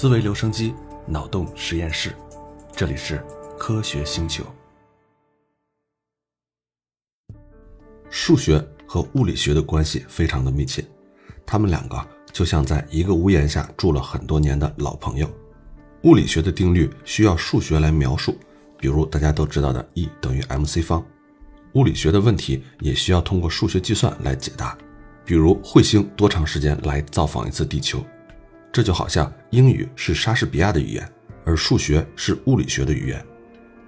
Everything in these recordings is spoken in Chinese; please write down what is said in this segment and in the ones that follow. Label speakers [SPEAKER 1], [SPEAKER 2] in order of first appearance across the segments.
[SPEAKER 1] 思维留声机，脑洞实验室，这里是科学星球。数学和物理学的关系非常的密切，他们两个就像在一个屋檐下住了很多年的老朋友。物理学的定律需要数学来描述，比如大家都知道的 E 等于 mc 方。物理学的问题也需要通过数学计算来解答，比如彗星多长时间来造访一次地球。这就好像英语是莎士比亚的语言，而数学是物理学的语言。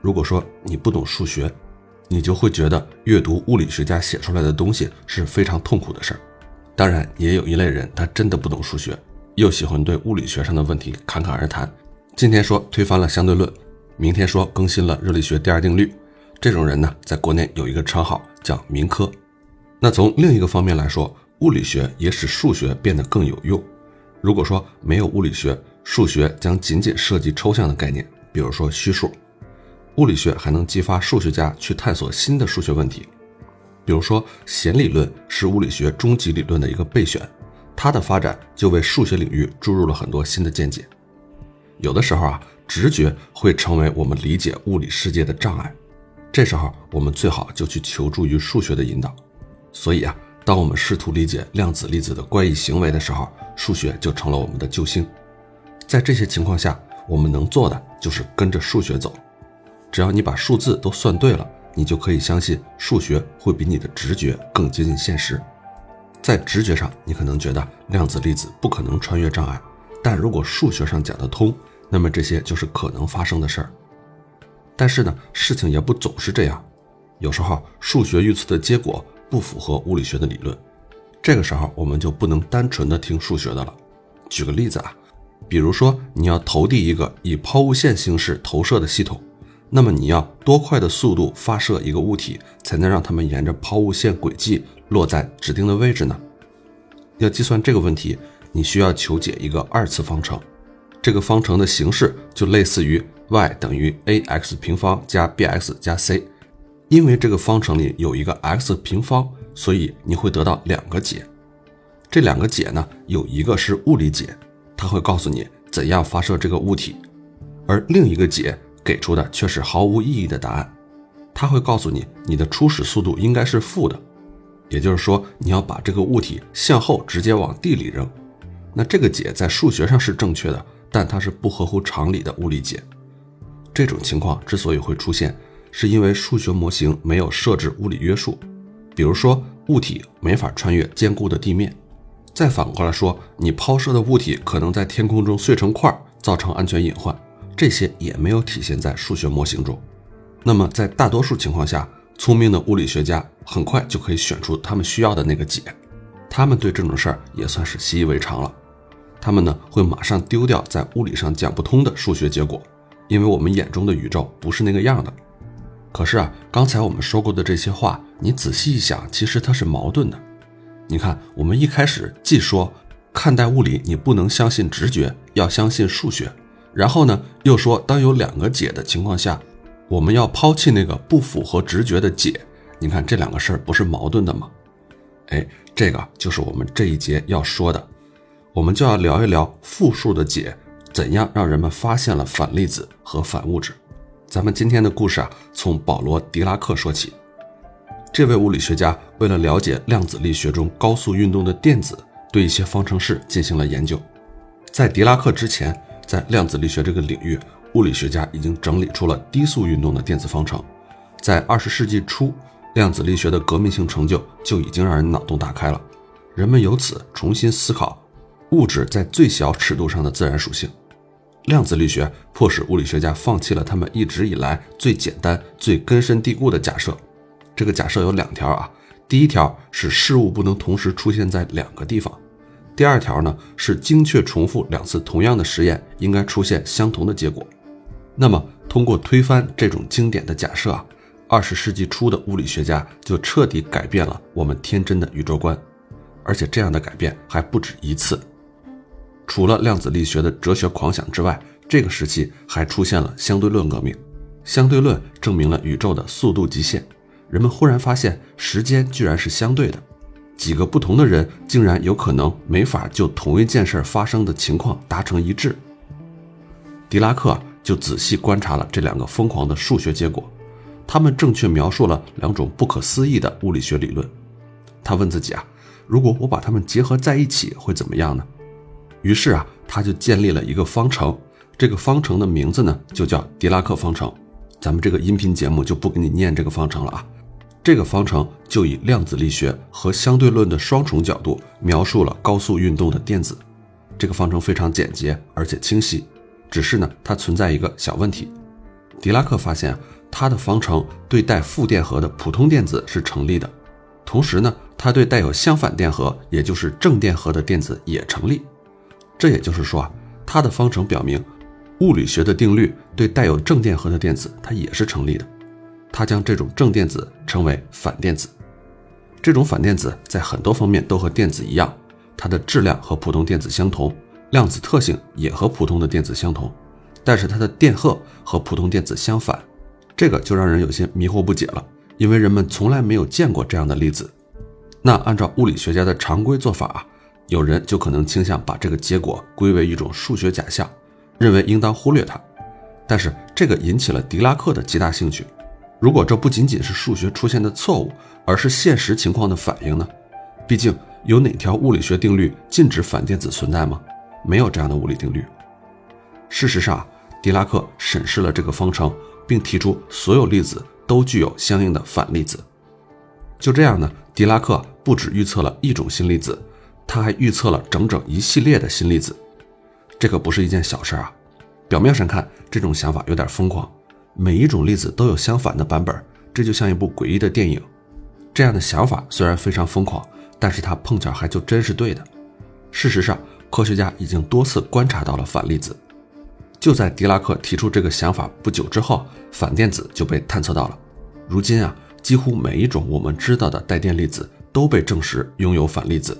[SPEAKER 1] 如果说你不懂数学，你就会觉得阅读物理学家写出来的东西是非常痛苦的事儿。当然，也有一类人，他真的不懂数学，又喜欢对物理学上的问题侃侃而谈。今天说推翻了相对论，明天说更新了热力学第二定律。这种人呢，在国内有一个称号叫“民科”。那从另一个方面来说，物理学也使数学变得更有用。如果说没有物理学，数学将仅仅涉及抽象的概念，比如说虚数。物理学还能激发数学家去探索新的数学问题，比如说弦理论是物理学终极理论的一个备选，它的发展就为数学领域注入了很多新的见解。有的时候啊，直觉会成为我们理解物理世界的障碍，这时候我们最好就去求助于数学的引导。所以啊。当我们试图理解量子粒子的怪异行为的时候，数学就成了我们的救星。在这些情况下，我们能做的就是跟着数学走。只要你把数字都算对了，你就可以相信数学会比你的直觉更接近现实。在直觉上，你可能觉得量子粒子不可能穿越障碍，但如果数学上讲得通，那么这些就是可能发生的事儿。但是呢，事情也不总是这样，有时候数学预测的结果。不符合物理学的理论，这个时候我们就不能单纯的听数学的了。举个例子啊，比如说你要投递一个以抛物线形式投射的系统，那么你要多快的速度发射一个物体，才能让它们沿着抛物线轨迹落在指定的位置呢？要计算这个问题，你需要求解一个二次方程，这个方程的形式就类似于 y 等于 ax 平方加 bx 加 c。因为这个方程里有一个 x 平方，所以你会得到两个解。这两个解呢，有一个是物理解，它会告诉你怎样发射这个物体；而另一个解给出的却是毫无意义的答案，它会告诉你你的初始速度应该是负的，也就是说你要把这个物体向后直接往地里扔。那这个解在数学上是正确的，但它是不合乎常理的物理解。这种情况之所以会出现。是因为数学模型没有设置物理约束，比如说物体没法穿越坚固的地面。再反过来说，你抛射的物体可能在天空中碎成块，造成安全隐患，这些也没有体现在数学模型中。那么在大多数情况下，聪明的物理学家很快就可以选出他们需要的那个解，他们对这种事儿也算是习以为常了。他们呢会马上丢掉在物理上讲不通的数学结果，因为我们眼中的宇宙不是那个样的。可是啊，刚才我们说过的这些话，你仔细一想，其实它是矛盾的。你看，我们一开始既说看待物理你不能相信直觉，要相信数学，然后呢又说当有两个解的情况下，我们要抛弃那个不符合直觉的解。你看这两个事儿不是矛盾的吗？哎，这个就是我们这一节要说的，我们就要聊一聊复数的解怎样让人们发现了反粒子和反物质。咱们今天的故事啊，从保罗·狄拉克说起。这位物理学家为了了解量子力学中高速运动的电子，对一些方程式进行了研究。在狄拉克之前，在量子力学这个领域，物理学家已经整理出了低速运动的电子方程。在二十世纪初，量子力学的革命性成就就已经让人脑洞大开了。人们由此重新思考物质在最小尺度上的自然属性。量子力学迫使物理学家放弃了他们一直以来最简单、最根深蒂固的假设。这个假设有两条啊，第一条是事物不能同时出现在两个地方；第二条呢是精确重复两次同样的实验应该出现相同的结果。那么，通过推翻这种经典的假设啊，二十世纪初的物理学家就彻底改变了我们天真的宇宙观，而且这样的改变还不止一次。除了量子力学的哲学狂想之外，这个时期还出现了相对论革命。相对论证明了宇宙的速度极限。人们忽然发现，时间居然是相对的，几个不同的人竟然有可能没法就同一件事发生的情况达成一致。狄拉克就仔细观察了这两个疯狂的数学结果，他们正确描述了两种不可思议的物理学理论。他问自己啊，如果我把它们结合在一起会怎么样呢？于是啊，他就建立了一个方程，这个方程的名字呢就叫狄拉克方程。咱们这个音频节目就不给你念这个方程了啊。这个方程就以量子力学和相对论的双重角度描述了高速运动的电子。这个方程非常简洁而且清晰，只是呢，它存在一个小问题。狄拉克发现，他的方程对带负电荷的普通电子是成立的，同时呢，它对带有相反电荷，也就是正电荷的电子也成立。这也就是说啊，他的方程表明，物理学的定律对带有正电荷的电子它也是成立的。他将这种正电子称为反电子。这种反电子在很多方面都和电子一样，它的质量和普通电子相同，量子特性也和普通的电子相同，但是它的电荷和普通电子相反，这个就让人有些迷惑不解了，因为人们从来没有见过这样的粒子。那按照物理学家的常规做法，有人就可能倾向把这个结果归为一种数学假象，认为应当忽略它。但是这个引起了狄拉克的极大兴趣。如果这不仅仅是数学出现的错误，而是现实情况的反应呢？毕竟有哪条物理学定律禁止反电子存在吗？没有这样的物理定律。事实上，狄拉克审视了这个方程，并提出所有粒子都具有相应的反粒子。就这样呢，狄拉克不止预测了一种新粒子，他还预测了整整一系列的新粒子。这可不是一件小事啊！表面上看，这种想法有点疯狂。每一种粒子都有相反的版本，这就像一部诡异的电影。这样的想法虽然非常疯狂，但是它碰巧还就真是对的。事实上，科学家已经多次观察到了反粒子。就在狄拉克提出这个想法不久之后，反电子就被探测到了。如今啊，几乎每一种我们知道的带电粒子都被证实拥有反粒子。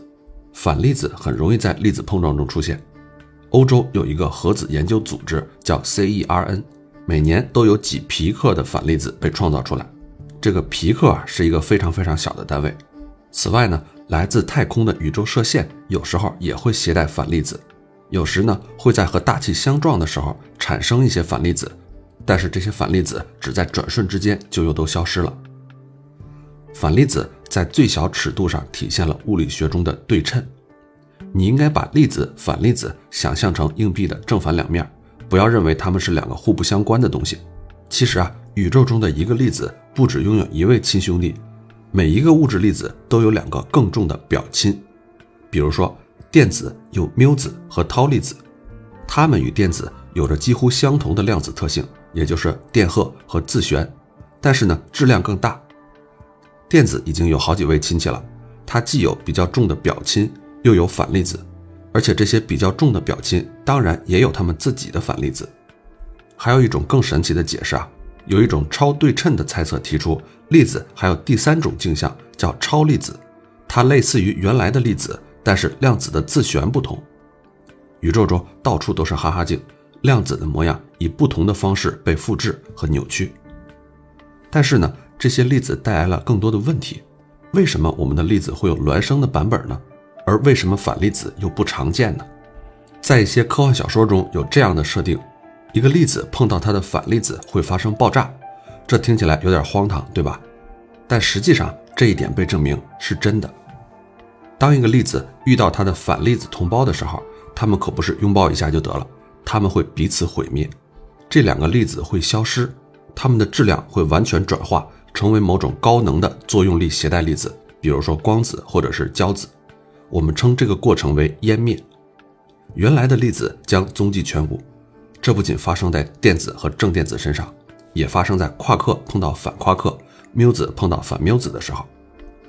[SPEAKER 1] 反粒子很容易在粒子碰撞中出现。欧洲有一个核子研究组织叫 CERN。每年都有几皮克的反粒子被创造出来，这个皮克啊是一个非常非常小的单位。此外呢，来自太空的宇宙射线有时候也会携带反粒子，有时呢会在和大气相撞的时候产生一些反粒子，但是这些反粒子只在转瞬之间就又都消失了。反粒子在最小尺度上体现了物理学中的对称，你应该把粒子、反粒子想象成硬币的正反两面。不要认为它们是两个互不相关的东西。其实啊，宇宙中的一个粒子不只拥有一位亲兄弟，每一个物质粒子都有两个更重的表亲。比如说，电子有缪子和涛粒子，它们与电子有着几乎相同的量子特性，也就是电荷和自旋，但是呢，质量更大。电子已经有好几位亲戚了，它既有比较重的表亲，又有反粒子。而且这些比较重的表亲，当然也有他们自己的反粒子。还有一种更神奇的解释啊，有一种超对称的猜测提出，粒子还有第三种镜像，叫超粒子。它类似于原来的粒子，但是量子的自旋不同。宇宙中到处都是哈哈镜，量子的模样以不同的方式被复制和扭曲。但是呢，这些粒子带来了更多的问题。为什么我们的粒子会有孪生的版本呢？而为什么反粒子又不常见呢？在一些科幻小说中有这样的设定：一个粒子碰到它的反粒子会发生爆炸。这听起来有点荒唐，对吧？但实际上这一点被证明是真的。当一个粒子遇到它的反粒子同胞的时候，它们可不是拥抱一下就得了，它们会彼此毁灭。这两个粒子会消失，它们的质量会完全转化成为某种高能的作用力携带粒子，比如说光子或者是胶子。我们称这个过程为湮灭，原来的粒子将踪迹全无。这不仅发生在电子和正电子身上，也发生在夸克碰到反夸克、缪子碰到反缪子的时候。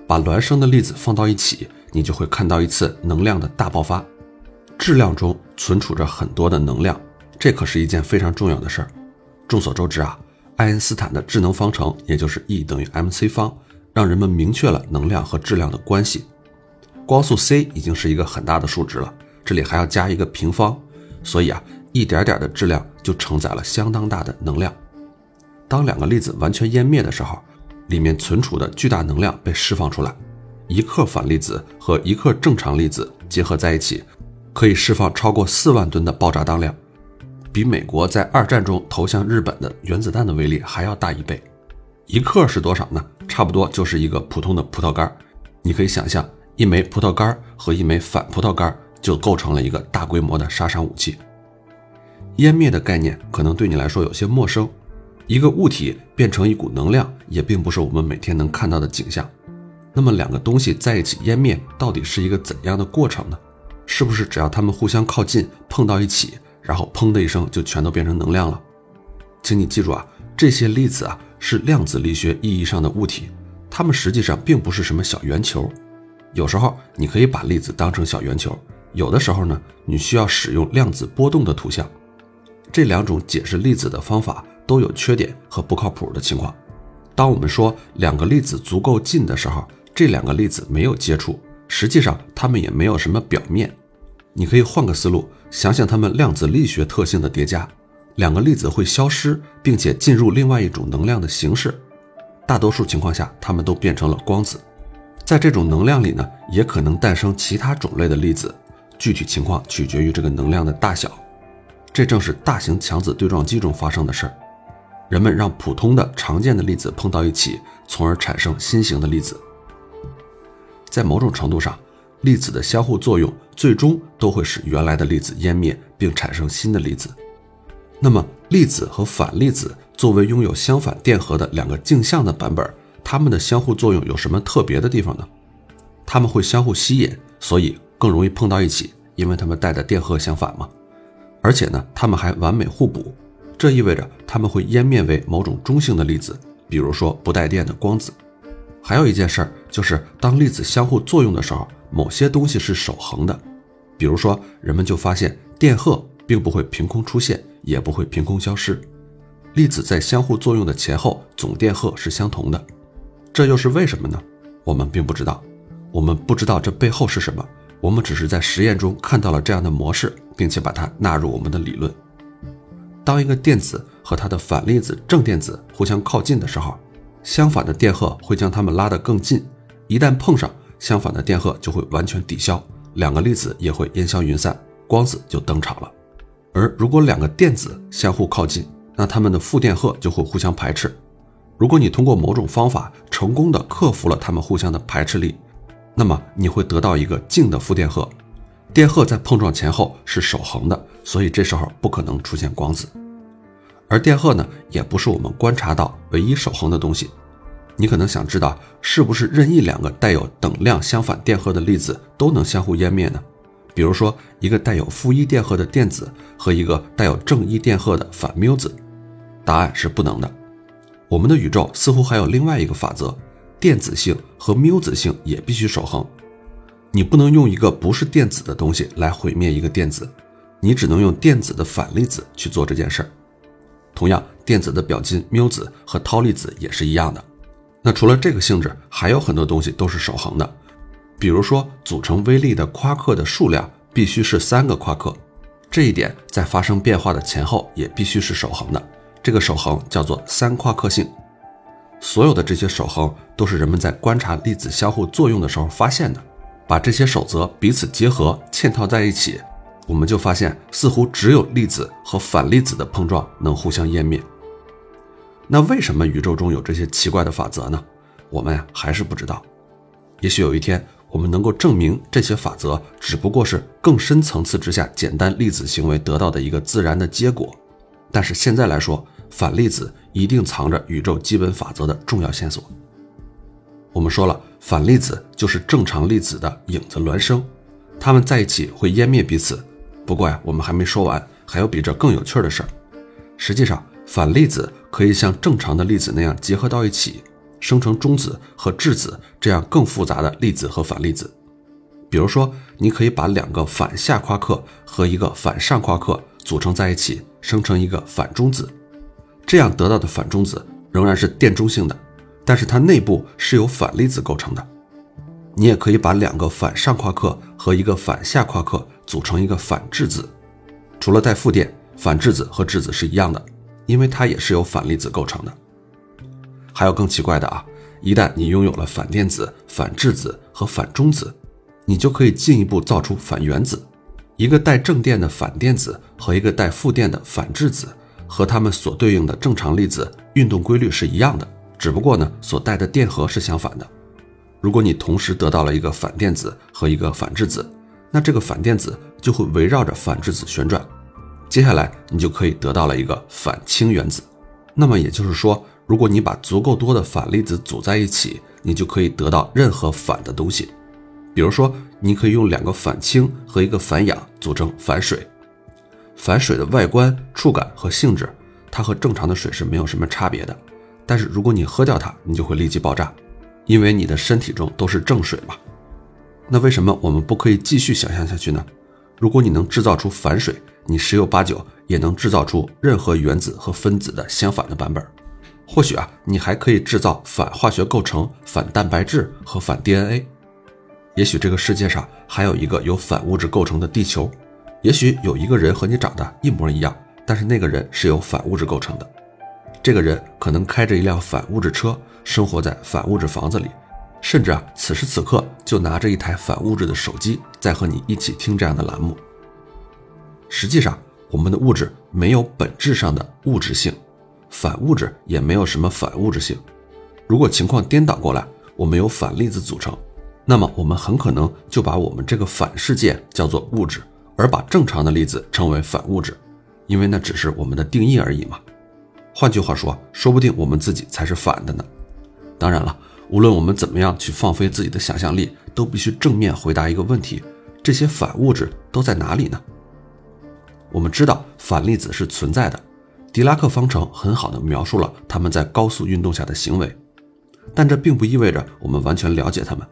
[SPEAKER 1] 把孪生的粒子放到一起，你就会看到一次能量的大爆发。质量中存储着很多的能量，这可是一件非常重要的事儿。众所周知啊，爱因斯坦的智能方程，也就是 E 等于 mc 方，让人们明确了能量和质量的关系。光速 c 已经是一个很大的数值了，这里还要加一个平方，所以啊，一点点的质量就承载了相当大的能量。当两个粒子完全湮灭的时候，里面存储的巨大能量被释放出来，一克反粒子和一克正常粒子结合在一起，可以释放超过四万吨的爆炸当量。比美国在二战中投向日本的原子弹的威力还要大一倍。一克是多少呢？差不多就是一个普通的葡萄干。你可以想象，一枚葡萄干和一枚反葡萄干就构成了一个大规模的杀伤武器。湮灭的概念可能对你来说有些陌生。一个物体变成一股能量，也并不是我们每天能看到的景象。那么，两个东西在一起湮灭，到底是一个怎样的过程呢？是不是只要它们互相靠近，碰到一起，然后砰的一声就全都变成能量了？请你记住啊，这些粒子啊是量子力学意义上的物体，它们实际上并不是什么小圆球。有时候你可以把粒子当成小圆球，有的时候呢，你需要使用量子波动的图像。这两种解释粒子的方法都有缺点和不靠谱的情况。当我们说两个粒子足够近的时候，这两个粒子没有接触，实际上它们也没有什么表面。你可以换个思路，想想它们量子力学特性的叠加，两个粒子会消失，并且进入另外一种能量的形式。大多数情况下，它们都变成了光子。在这种能量里呢，也可能诞生其他种类的粒子，具体情况取决于这个能量的大小。这正是大型强子对撞机中发生的事儿。人们让普通的常见的粒子碰到一起，从而产生新型的粒子。在某种程度上，粒子的相互作用最终都会使原来的粒子湮灭，并产生新的粒子。那么，粒子和反粒子作为拥有相反电荷的两个镜像的版本，它们的相互作用有什么特别的地方呢？它们会相互吸引，所以更容易碰到一起，因为它们带的电荷相反嘛。而且呢，它们还完美互补，这意味着它们会湮灭为某种中性的粒子，比如说不带电的光子。还有一件事儿，就是当粒子相互作用的时候，某些东西是守恒的。比如说，人们就发现电荷并不会凭空出现，也不会凭空消失。粒子在相互作用的前后，总电荷是相同的。这又是为什么呢？我们并不知道。我们不知道这背后是什么。我们只是在实验中看到了这样的模式，并且把它纳入我们的理论。当一个电子和它的反粒子正电子互相靠近的时候，相反的电荷会将它们拉得更近，一旦碰上，相反的电荷就会完全抵消，两个粒子也会烟消云散，光子就登场了。而如果两个电子相互靠近，那它们的负电荷就会互相排斥。如果你通过某种方法成功的克服了它们互相的排斥力，那么你会得到一个静的负电荷，电荷在碰撞前后是守恒的，所以这时候不可能出现光子。而电荷呢，也不是我们观察到唯一守恒的东西。你可能想知道，是不是任意两个带有等量相反电荷的粒子都能相互湮灭呢？比如说，一个带有负一电荷的电子和一个带有正一电荷的反缪子。答案是不能的。我们的宇宙似乎还有另外一个法则，电子性和缪子性也必须守恒。你不能用一个不是电子的东西来毁灭一个电子，你只能用电子的反粒子去做这件事儿。同样，电子的表金缪子和涛粒子也是一样的。那除了这个性质，还有很多东西都是守恒的。比如说，组成微粒的夸克的数量必须是三个夸克，这一点在发生变化的前后也必须是守恒的。这个守恒叫做三夸克性。所有的这些守恒都是人们在观察粒子相互作用的时候发现的。把这些守则彼此结合、嵌套在一起。我们就发现，似乎只有粒子和反粒子的碰撞能互相湮灭。那为什么宇宙中有这些奇怪的法则呢？我们呀还是不知道。也许有一天，我们能够证明这些法则只不过是更深层次之下简单粒子行为得到的一个自然的结果。但是现在来说，反粒子一定藏着宇宙基本法则的重要线索。我们说了，反粒子就是正常粒子的影子孪生，它们在一起会湮灭彼此。不过呀，我们还没说完，还有比这更有趣的事儿。实际上，反粒子可以像正常的粒子那样结合到一起，生成中子和质子这样更复杂的粒子和反粒子。比如说，你可以把两个反下夸克和一个反上夸克组成在一起，生成一个反中子。这样得到的反中子仍然是电中性的，但是它内部是由反粒子构成的。你也可以把两个反上夸克和一个反下夸克组成一个反质子，除了带负电，反质子和质子是一样的，因为它也是由反粒子构成的。还有更奇怪的啊，一旦你拥有了反电子、反质子和反中子，你就可以进一步造出反原子。一个带正电的反电子和一个带负电的反质子，和它们所对应的正常粒子运动规律是一样的，只不过呢，所带的电荷是相反的。如果你同时得到了一个反电子和一个反质子，那这个反电子就会围绕着反质子旋转，接下来你就可以得到了一个反氢原子。那么也就是说，如果你把足够多的反粒子组在一起，你就可以得到任何反的东西。比如说，你可以用两个反氢和一个反氧组成反水。反水的外观、触感和性质，它和正常的水是没有什么差别的。但是如果你喝掉它，你就会立即爆炸，因为你的身体中都是正水嘛。那为什么我们不可以继续想象下去呢？如果你能制造出反水，你十有八九也能制造出任何原子和分子的相反的版本。或许啊，你还可以制造反化学构成、反蛋白质和反 DNA。也许这个世界上还有一个由反物质构成的地球，也许有一个人和你长得一模一样，但是那个人是由反物质构成的。这个人可能开着一辆反物质车，生活在反物质房子里，甚至啊，此时此刻就拿着一台反物质的手机在和你一起听这样的栏目。实际上，我们的物质没有本质上的物质性，反物质也没有什么反物质性。如果情况颠倒过来，我们由反粒子组成。那么我们很可能就把我们这个反世界叫做物质，而把正常的粒子称为反物质，因为那只是我们的定义而已嘛。换句话说，说不定我们自己才是反的呢。当然了，无论我们怎么样去放飞自己的想象力，都必须正面回答一个问题：这些反物质都在哪里呢？我们知道反粒子是存在的，狄拉克方程很好的描述了它们在高速运动下的行为，但这并不意味着我们完全了解它们。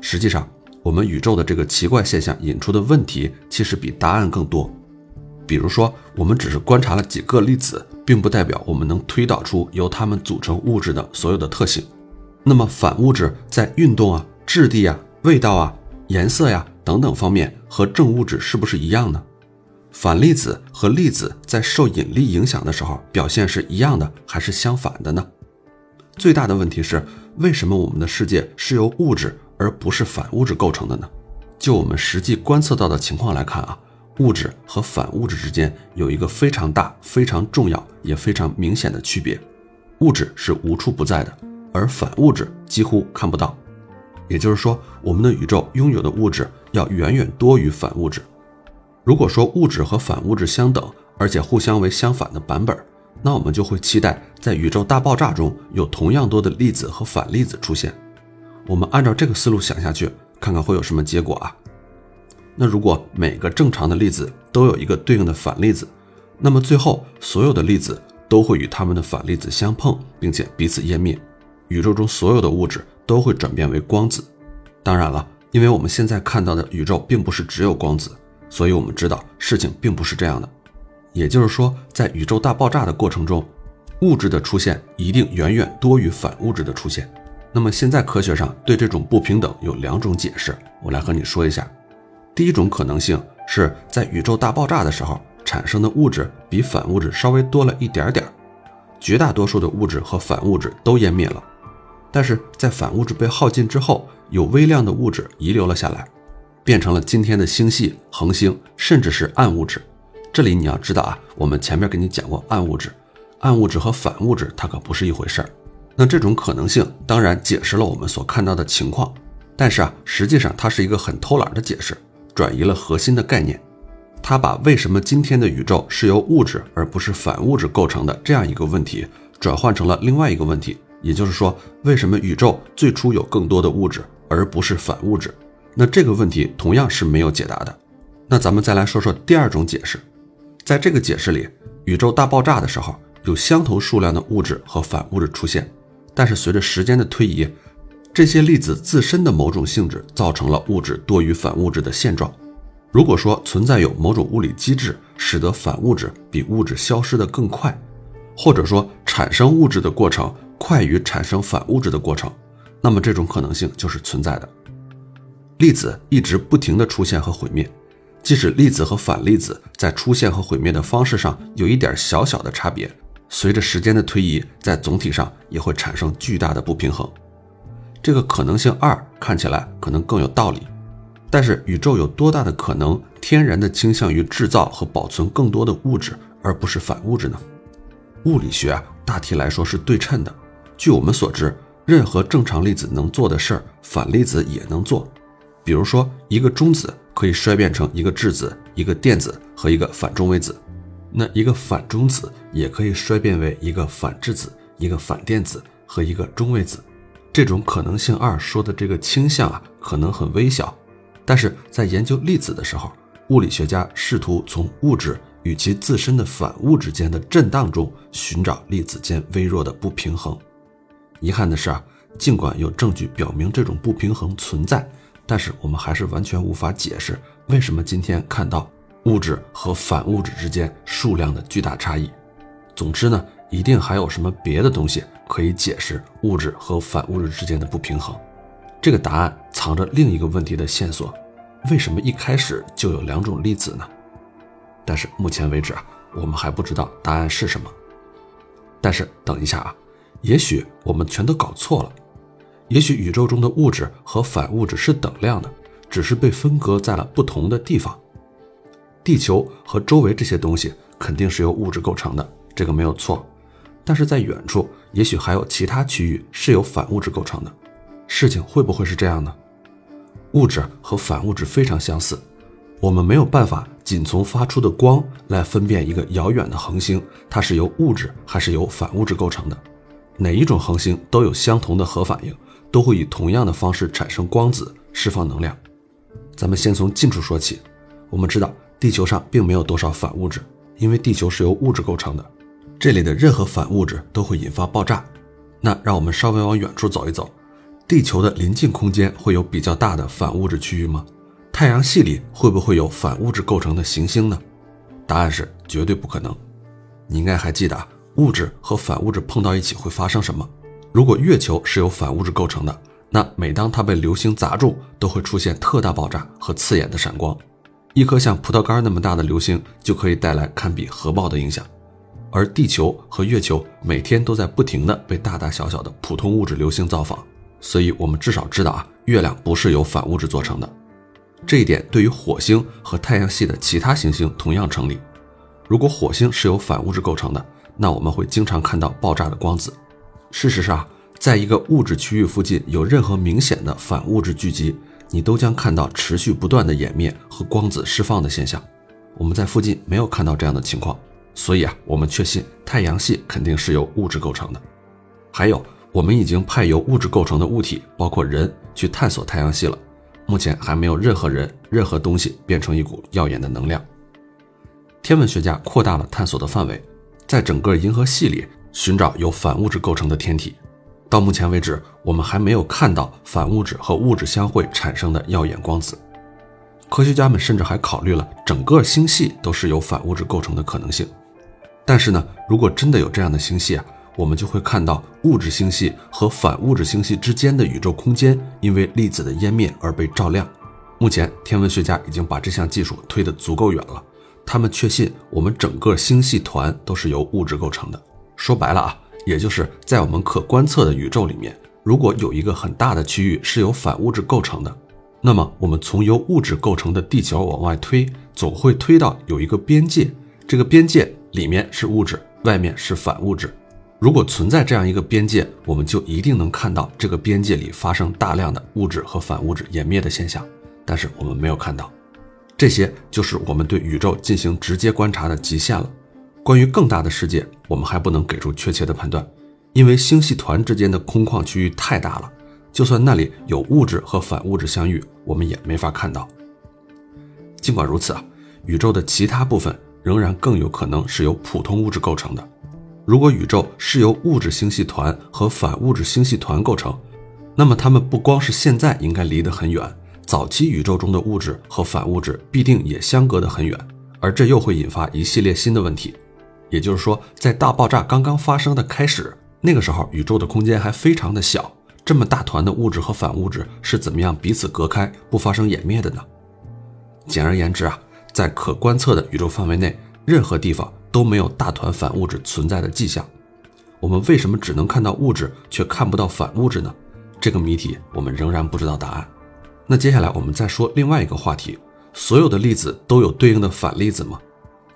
[SPEAKER 1] 实际上，我们宇宙的这个奇怪现象引出的问题其实比答案更多。比如说，我们只是观察了几个粒子，并不代表我们能推导出由它们组成物质的所有的特性。那么，反物质在运动啊、质地啊、味道啊、颜色呀等等方面和正物质是不是一样呢？反粒子和粒子在受引力影响的时候表现是一样的还是相反的呢？最大的问题是，为什么我们的世界是由物质？而不是反物质构成的呢？就我们实际观测到的情况来看啊，物质和反物质之间有一个非常大、非常重要也非常明显的区别：物质是无处不在的，而反物质几乎看不到。也就是说，我们的宇宙拥有的物质要远远多于反物质。如果说物质和反物质相等，而且互相为相反的版本，那我们就会期待在宇宙大爆炸中有同样多的粒子和反粒子出现。我们按照这个思路想下去，看看会有什么结果啊？那如果每个正常的粒子都有一个对应的反粒子，那么最后所有的粒子都会与它们的反粒子相碰，并且彼此湮灭，宇宙中所有的物质都会转变为光子。当然了，因为我们现在看到的宇宙并不是只有光子，所以我们知道事情并不是这样的。也就是说，在宇宙大爆炸的过程中，物质的出现一定远远多于反物质的出现。那么现在科学上对这种不平等有两种解释，我来和你说一下。第一种可能性是在宇宙大爆炸的时候产生的物质比反物质稍微多了一点点，绝大多数的物质和反物质都湮灭了，但是在反物质被耗尽之后，有微量的物质遗留了下来，变成了今天的星系、恒星，甚至是暗物质。这里你要知道啊，我们前面给你讲过暗物质，暗物质和反物质它可不是一回事儿。那这种可能性当然解释了我们所看到的情况，但是啊，实际上它是一个很偷懒的解释，转移了核心的概念。它把为什么今天的宇宙是由物质而不是反物质构成的这样一个问题，转换成了另外一个问题，也就是说，为什么宇宙最初有更多的物质而不是反物质？那这个问题同样是没有解答的。那咱们再来说说第二种解释，在这个解释里，宇宙大爆炸的时候，有相同数量的物质和反物质出现。但是随着时间的推移，这些粒子自身的某种性质造成了物质多于反物质的现状。如果说存在有某种物理机制使得反物质比物质消失得更快，或者说产生物质的过程快于产生反物质的过程，那么这种可能性就是存在的。粒子一直不停地出现和毁灭，即使粒子和反粒子在出现和毁灭的方式上有一点小小的差别。随着时间的推移，在总体上也会产生巨大的不平衡。这个可能性二看起来可能更有道理。但是宇宙有多大的可能天然的倾向于制造和保存更多的物质，而不是反物质呢？物理学啊，大体来说是对称的。据我们所知，任何正常粒子能做的事儿，反粒子也能做。比如说，一个中子可以衰变成一个质子、一个电子和一个反中微子，那一个反中子也可以衰变为一个反质子、一个反电子和一个中微子。这种可能性二说的这个倾向啊，可能很微小。但是在研究粒子的时候，物理学家试图从物质与其自身的反物质间的震荡中寻找粒子间微弱的不平衡。遗憾的是啊，尽管有证据表明这种不平衡存在，但是我们还是完全无法解释为什么今天看到物质和反物质之间数量的巨大差异。总之呢，一定还有什么别的东西可以解释物质和反物质之间的不平衡。这个答案藏着另一个问题的线索：为什么一开始就有两种粒子呢？但是目前为止啊，我们还不知道答案是什么。但是等一下啊，也许我们全都搞错了。也许宇宙中的物质和反物质是等量的，只是被分隔在了不同的地方。地球和周围这些东西肯定是由物质构成的，这个没有错。但是在远处，也许还有其他区域是由反物质构成的。事情会不会是这样呢？物质和反物质非常相似，我们没有办法仅从发出的光来分辨一个遥远的恒星，它是由物质还是由反物质构成的。哪一种恒星都有相同的核反应，都会以同样的方式产生光子，释放能量。咱们先从近处说起，我们知道地球上并没有多少反物质，因为地球是由物质构成的，这里的任何反物质都会引发爆炸。那让我们稍微往远处走一走。地球的临近空间会有比较大的反物质区域吗？太阳系里会不会有反物质构成的行星呢？答案是绝对不可能。你应该还记得，物质和反物质碰到一起会发生什么？如果月球是由反物质构成的，那每当它被流星砸中，都会出现特大爆炸和刺眼的闪光。一颗像葡萄干那么大的流星就可以带来堪比核爆的影响。而地球和月球每天都在不停地被大大小小的普通物质流星造访。所以，我们至少知道啊，月亮不是由反物质做成的。这一点对于火星和太阳系的其他行星同样成立。如果火星是由反物质构成的，那我们会经常看到爆炸的光子。事实上，在一个物质区域附近有任何明显的反物质聚集，你都将看到持续不断的湮灭和光子释放的现象。我们在附近没有看到这样的情况，所以啊，我们确信太阳系肯定是由物质构成的。还有。我们已经派由物质构成的物体，包括人，去探索太阳系了。目前还没有任何人、任何东西变成一股耀眼的能量。天文学家扩大了探索的范围，在整个银河系里寻找由反物质构成的天体。到目前为止，我们还没有看到反物质和物质相会产生的耀眼光子。科学家们甚至还考虑了整个星系都是由反物质构成的可能性。但是呢，如果真的有这样的星系啊，我们就会看到物质星系和反物质星系之间的宇宙空间因为粒子的湮灭而被照亮。目前，天文学家已经把这项技术推得足够远了。他们确信我们整个星系团都是由物质构成的。说白了啊，也就是在我们可观测的宇宙里面，如果有一个很大的区域是由反物质构成的，那么我们从由物质构成的地球往外推，总会推到有一个边界。这个边界里面是物质，外面是反物质。如果存在这样一个边界，我们就一定能看到这个边界里发生大量的物质和反物质湮灭的现象。但是我们没有看到，这些就是我们对宇宙进行直接观察的极限了。关于更大的世界，我们还不能给出确切的判断，因为星系团之间的空旷区域太大了，就算那里有物质和反物质相遇，我们也没法看到。尽管如此啊，宇宙的其他部分仍然更有可能是由普通物质构成的。如果宇宙是由物质星系团和反物质星系团构成，那么它们不光是现在应该离得很远，早期宇宙中的物质和反物质必定也相隔得很远，而这又会引发一系列新的问题。也就是说，在大爆炸刚刚发生的开始，那个时候宇宙的空间还非常的小，这么大团的物质和反物质是怎么样彼此隔开，不发生湮灭的呢？简而言之啊，在可观测的宇宙范围内，任何地方。都没有大团反物质存在的迹象，我们为什么只能看到物质却看不到反物质呢？这个谜题我们仍然不知道答案。那接下来我们再说另外一个话题：所有的粒子都有对应的反粒子吗？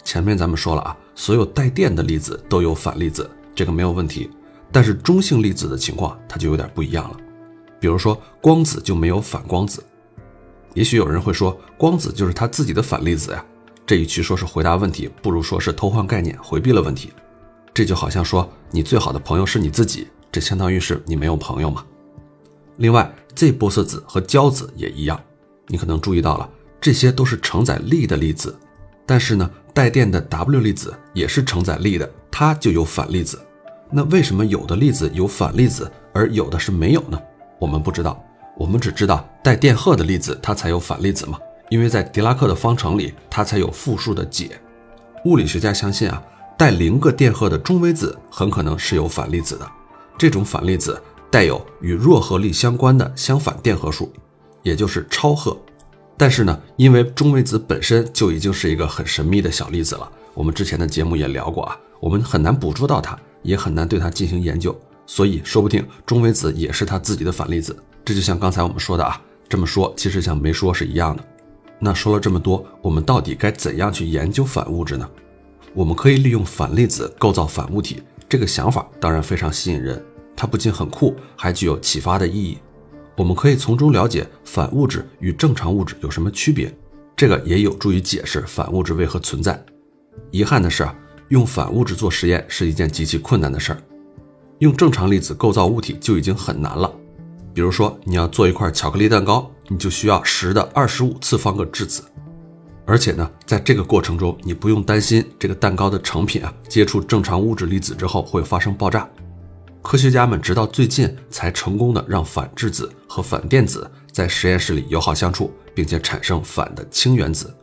[SPEAKER 1] 前面咱们说了啊，所有带电的粒子都有反粒子，这个没有问题。但是中性粒子的情况它就有点不一样了，比如说光子就没有反光子。也许有人会说，光子就是它自己的反粒子呀。这与其说是回答问题，不如说是偷换概念，回避了问题。这就好像说你最好的朋友是你自己，这相当于是你没有朋友嘛。另外，Z 玻色子和胶子也一样，你可能注意到了，这些都是承载力的粒子。但是呢，带电的 W 粒子也是承载力的，它就有反粒子。那为什么有的粒子有反粒子，而有的是没有呢？我们不知道，我们只知道带电荷的粒子它才有反粒子嘛，因为在狄拉克的方程里它才有负数的解。物理学家相信啊，带零个电荷的中微子很可能是有反粒子的，这种反粒子带有与弱核力相关的相反电荷数，也就是超荷。但是呢，因为中微子本身就已经是一个很神秘的小粒子了，我们之前的节目也聊过啊，我们很难捕捉到它，也很难对它进行研究，所以说不定中微子也是它自己的反粒子。这就像刚才我们说的啊，这么说其实像没说是一样的。那说了这么多，我们到底该怎样去研究反物质呢？我们可以利用反粒子构造反物体，这个想法当然非常吸引人，它不仅很酷，还具有启发的意义。我们可以从中了解反物质与正常物质有什么区别，这个也有助于解释反物质为何存在。遗憾的是，用反物质做实验是一件极其困难的事儿。用正常粒子构造物体就已经很难了。比如说，你要做一块巧克力蛋糕，你就需要十的二十五次方个质子，而且呢，在这个过程中，你不用担心这个蛋糕的成品啊接触正常物质粒子之后会发生爆炸。科学家们直到最近才成功的让反质子和反电子在实验室里友好相处，并且产生反的氢原子。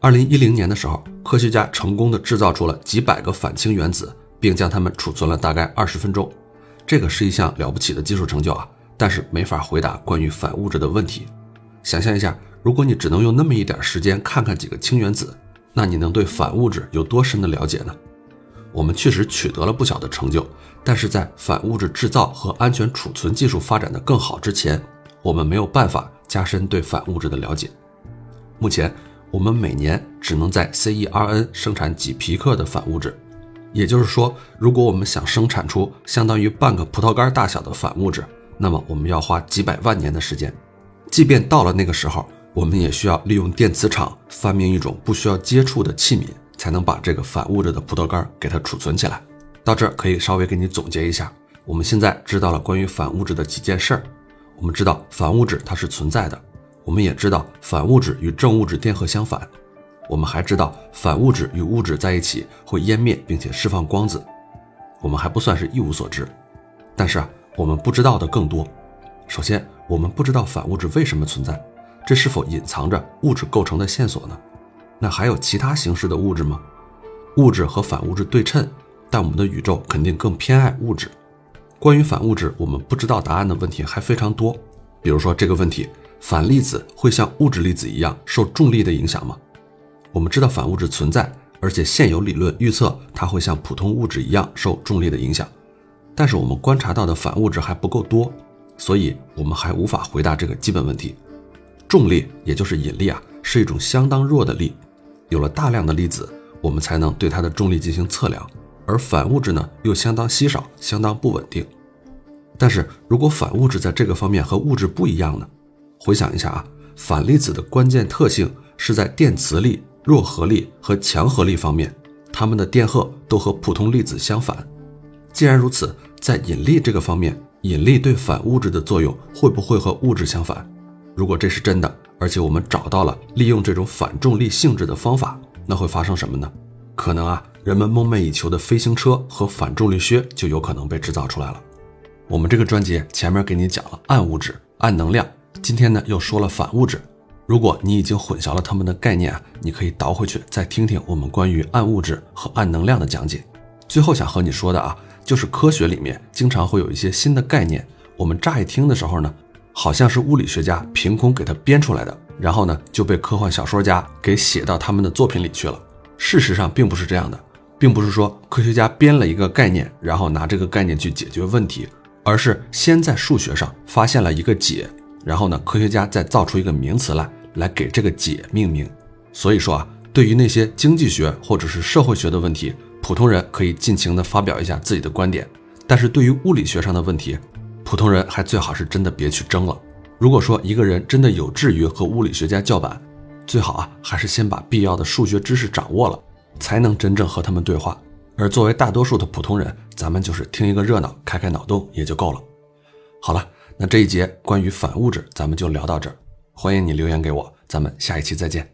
[SPEAKER 1] 二零一零年的时候，科学家成功的制造出了几百个反氢原子，并将它们储存了大概二十分钟。这个是一项了不起的技术成就啊，但是没法回答关于反物质的问题。想象一下，如果你只能用那么一点时间看看几个氢原子，那你能对反物质有多深的了解呢？我们确实取得了不小的成就，但是在反物质制造和安全储存技术发展的更好之前，我们没有办法加深对反物质的了解。目前，我们每年只能在 CERN 生产几皮克的反物质，也就是说，如果我们想生产出相当于半个葡萄干大小的反物质，那么我们要花几百万年的时间。即便到了那个时候，我们也需要利用电磁场发明一种不需要接触的器皿。才能把这个反物质的葡萄干给它储存起来。到这儿可以稍微给你总结一下，我们现在知道了关于反物质的几件事儿。我们知道反物质它是存在的，我们也知道反物质与正物质电荷相反，我们还知道反物质与物质在一起会湮灭并且释放光子。我们还不算是一无所知，但是啊，我们不知道的更多。首先，我们不知道反物质为什么存在，这是否隐藏着物质构成的线索呢？那还有其他形式的物质吗？物质和反物质对称，但我们的宇宙肯定更偏爱物质。关于反物质，我们不知道答案的问题还非常多。比如说这个问题：反粒子会像物质粒子一样受重力的影响吗？我们知道反物质存在，而且现有理论预测它会像普通物质一样受重力的影响。但是我们观察到的反物质还不够多，所以我们还无法回答这个基本问题。重力也就是引力啊，是一种相当弱的力。有了大量的粒子，我们才能对它的重力进行测量，而反物质呢又相当稀少，相当不稳定。但是如果反物质在这个方面和物质不一样呢？回想一下啊，反粒子的关键特性是在电磁力、弱核力和强核力方面，它们的电荷都和普通粒子相反。既然如此，在引力这个方面，引力对反物质的作用会不会和物质相反？如果这是真的，而且我们找到了利用这种反重力性质的方法，那会发生什么呢？可能啊，人们梦寐以求的飞行车和反重力靴就有可能被制造出来了。我们这个专辑前面给你讲了暗物质、暗能量，今天呢又说了反物质。如果你已经混淆了它们的概念啊，你可以倒回去再听听我们关于暗物质和暗能量的讲解。最后想和你说的啊，就是科学里面经常会有一些新的概念，我们乍一听的时候呢。好像是物理学家凭空给它编出来的，然后呢就被科幻小说家给写到他们的作品里去了。事实上并不是这样的，并不是说科学家编了一个概念，然后拿这个概念去解决问题，而是先在数学上发现了一个解，然后呢，科学家再造出一个名词来，来给这个解命名。所以说啊，对于那些经济学或者是社会学的问题，普通人可以尽情的发表一下自己的观点；但是对于物理学上的问题，普通人还最好是真的别去争了。如果说一个人真的有志于和物理学家叫板，最好啊，还是先把必要的数学知识掌握了，才能真正和他们对话。而作为大多数的普通人，咱们就是听一个热闹，开开脑洞也就够了。好了，那这一节关于反物质，咱们就聊到这儿。欢迎你留言给我，咱们下一期再见。